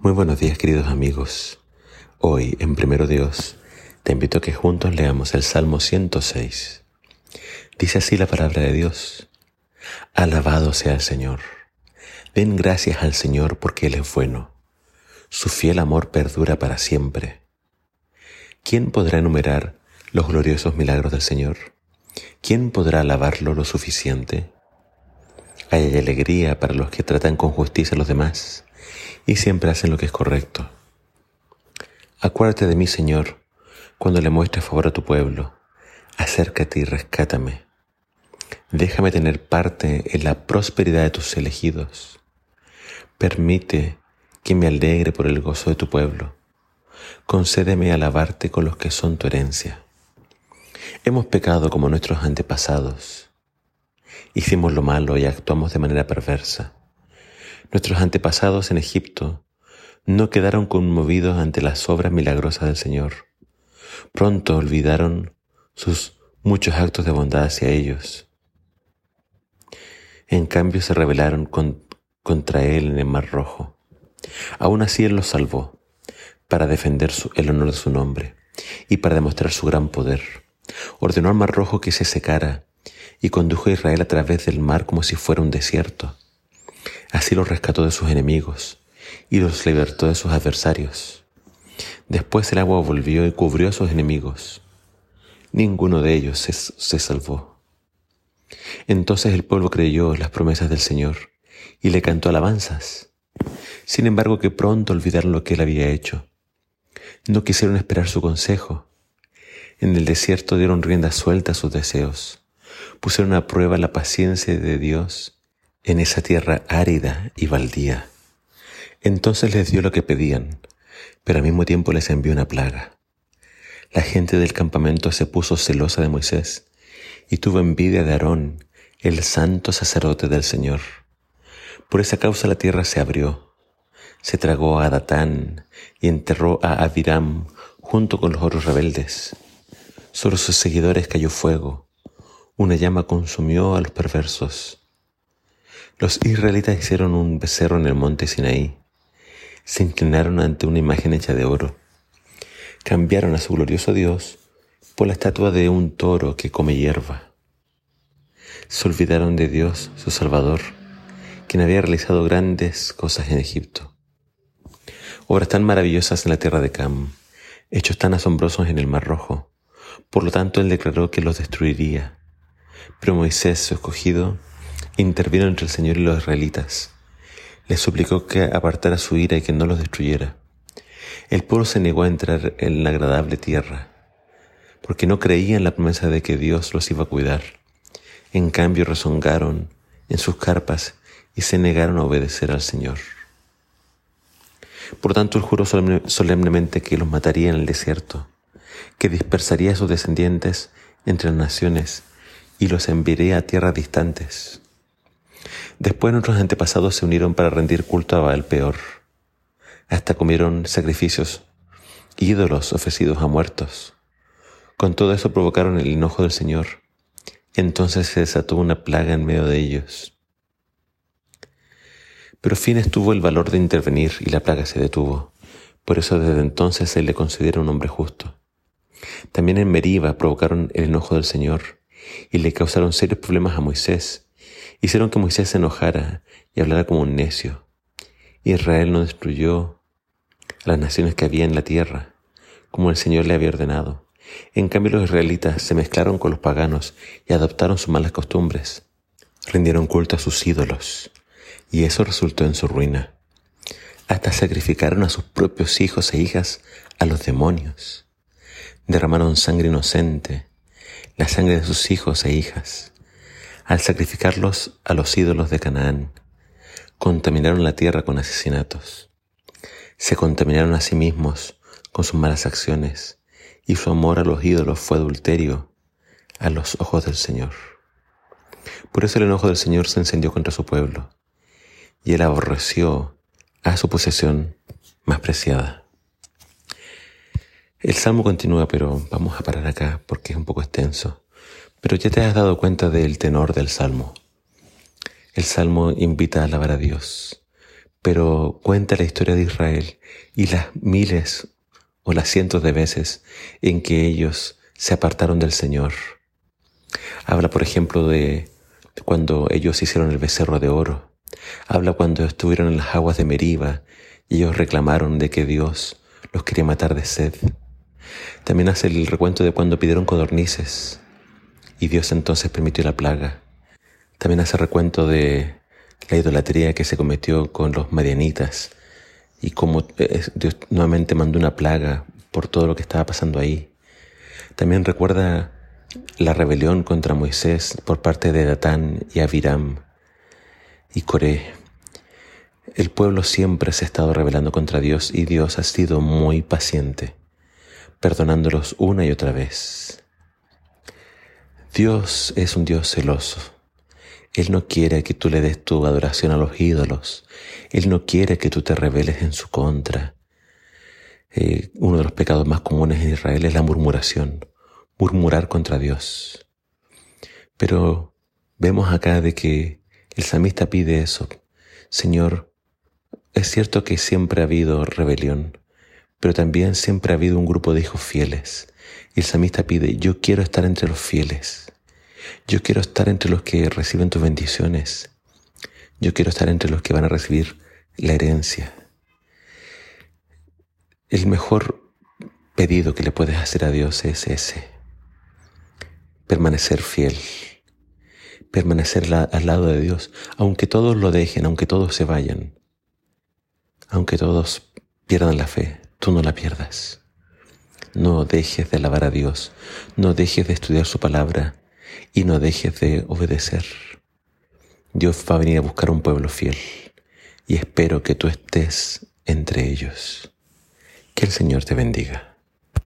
Muy buenos días queridos amigos. Hoy, en Primero Dios, te invito a que juntos leamos el Salmo 106. Dice así la palabra de Dios. Alabado sea el Señor. Den gracias al Señor porque Él es bueno. Su fiel amor perdura para siempre. ¿Quién podrá enumerar los gloriosos milagros del Señor? ¿Quién podrá alabarlo lo suficiente? Hay alegría para los que tratan con justicia a los demás y siempre hacen lo que es correcto. Acuérdate de mí, Señor, cuando le muestres favor a tu pueblo. Acércate y rescátame. Déjame tener parte en la prosperidad de tus elegidos. Permite que me alegre por el gozo de tu pueblo. Concédeme alabarte con los que son tu herencia. Hemos pecado como nuestros antepasados. Hicimos lo malo y actuamos de manera perversa. Nuestros antepasados en Egipto no quedaron conmovidos ante las obras milagrosas del Señor. Pronto olvidaron sus muchos actos de bondad hacia ellos. En cambio se rebelaron contra Él en el Mar Rojo. Aún así Él los salvó para defender el honor de su nombre y para demostrar su gran poder. Ordenó al Mar Rojo que se secara y condujo a Israel a través del mar como si fuera un desierto. Así los rescató de sus enemigos y los libertó de sus adversarios. Después el agua volvió y cubrió a sus enemigos. Ninguno de ellos se, salvó. Entonces el pueblo creyó las promesas del Señor y le cantó alabanzas. Sin embargo, que pronto olvidaron lo que él había hecho. No quisieron esperar su consejo. En el desierto dieron rienda suelta a sus deseos. Pusieron a prueba la paciencia de Dios en esa tierra árida y baldía. Entonces les dio lo que pedían, pero al mismo tiempo les envió una plaga. La gente del campamento se puso celosa de Moisés y tuvo envidia de Aarón, el santo sacerdote del Señor. Por esa causa la tierra se abrió, se tragó a Datán y enterró a Abiram junto con los otros rebeldes. Sobre sus seguidores cayó fuego, una llama consumió a los perversos. Los israelitas hicieron un becerro en el monte Sinaí. Se inclinaron ante una imagen hecha de oro. Cambiaron a su glorioso Dios por la estatua de un toro que come hierba. Se olvidaron de Dios, su Salvador, quien había realizado grandes cosas en Egipto. Obras tan maravillosas en la tierra de Cam, hechos tan asombrosos en el Mar Rojo. Por lo tanto, él declaró que los destruiría. Pero Moisés, su escogido, intervino entre el Señor y los israelitas. Les suplicó que apartara su ira y que no los destruyera. El pueblo se negó a entrar en la agradable tierra, porque no creía en la promesa de que Dios los iba a cuidar. En cambio rezongaron en sus carpas y se negaron a obedecer al Señor. Por tanto, él juró solemnemente que los mataría en el desierto, que dispersaría a sus descendientes entre las naciones y los enviaría a tierras distantes. Después nuestros antepasados se unieron para rendir culto a Baal peor. Hasta comieron sacrificios, ídolos ofrecidos a muertos. Con todo eso provocaron el enojo del Señor. Entonces se desató una plaga en medio de ellos. Pero Fines tuvo el valor de intervenir y la plaga se detuvo. Por eso desde entonces se le considera un hombre justo. También en Meriba provocaron el enojo del Señor y le causaron serios problemas a Moisés Hicieron que Moisés se enojara y hablara como un necio. Israel no destruyó a las naciones que había en la tierra, como el Señor le había ordenado. En cambio los israelitas se mezclaron con los paganos y adoptaron sus malas costumbres. Rindieron culto a sus ídolos, y eso resultó en su ruina. Hasta sacrificaron a sus propios hijos e hijas a los demonios. Derramaron sangre inocente, la sangre de sus hijos e hijas al sacrificarlos a los ídolos de Canaán, contaminaron la tierra con asesinatos. Se contaminaron a sí mismos con sus malas acciones y su amor a los ídolos fue adulterio a los ojos del Señor. Por eso el enojo del Señor se encendió contra su pueblo y él aborreció a su posesión más preciada. El salmo continúa, pero vamos a parar acá porque es un poco extenso. Pero ya te has dado cuenta del tenor del salmo. El salmo invita a alabar a Dios, pero cuenta la historia de Israel y las miles o las cientos de veces en que ellos se apartaron del Señor. Habla, por ejemplo, de cuando ellos hicieron el becerro de oro. Habla cuando estuvieron en las aguas de Meriba y ellos reclamaron de que Dios los quería matar de sed. También hace el recuento de cuando pidieron codornices y Dios entonces permitió la plaga. También hace recuento de la idolatría que se cometió con los madianitas y cómo eh, Dios nuevamente mandó una plaga por todo lo que estaba pasando ahí. También recuerda la rebelión contra Moisés por parte de Datán y Abiram y Coré. El pueblo siempre se ha estado rebelando contra Dios y Dios ha sido muy paciente, perdonándolos una y otra vez. Dios es un Dios celoso. Él no quiere que tú le des tu adoración a los ídolos. Él no quiere que tú te rebeles en su contra. Eh, uno de los pecados más comunes en Israel es la murmuración, murmurar contra Dios. Pero vemos acá de que el samista pide eso. Señor, es cierto que siempre ha habido rebelión, pero también siempre ha habido un grupo de hijos fieles. Y el samista pide, yo quiero estar entre los fieles. Yo quiero estar entre los que reciben tus bendiciones. Yo quiero estar entre los que van a recibir la herencia. El mejor pedido que le puedes hacer a Dios es ese. Permanecer fiel. Permanecer al lado de Dios, aunque todos lo dejen, aunque todos se vayan, aunque todos pierdan la fe, tú no la pierdas. No dejes de alabar a Dios, no dejes de estudiar su palabra, y no dejes de obedecer. Dios va a venir a buscar un pueblo fiel y espero que tú estés entre ellos. Que el Señor te bendiga.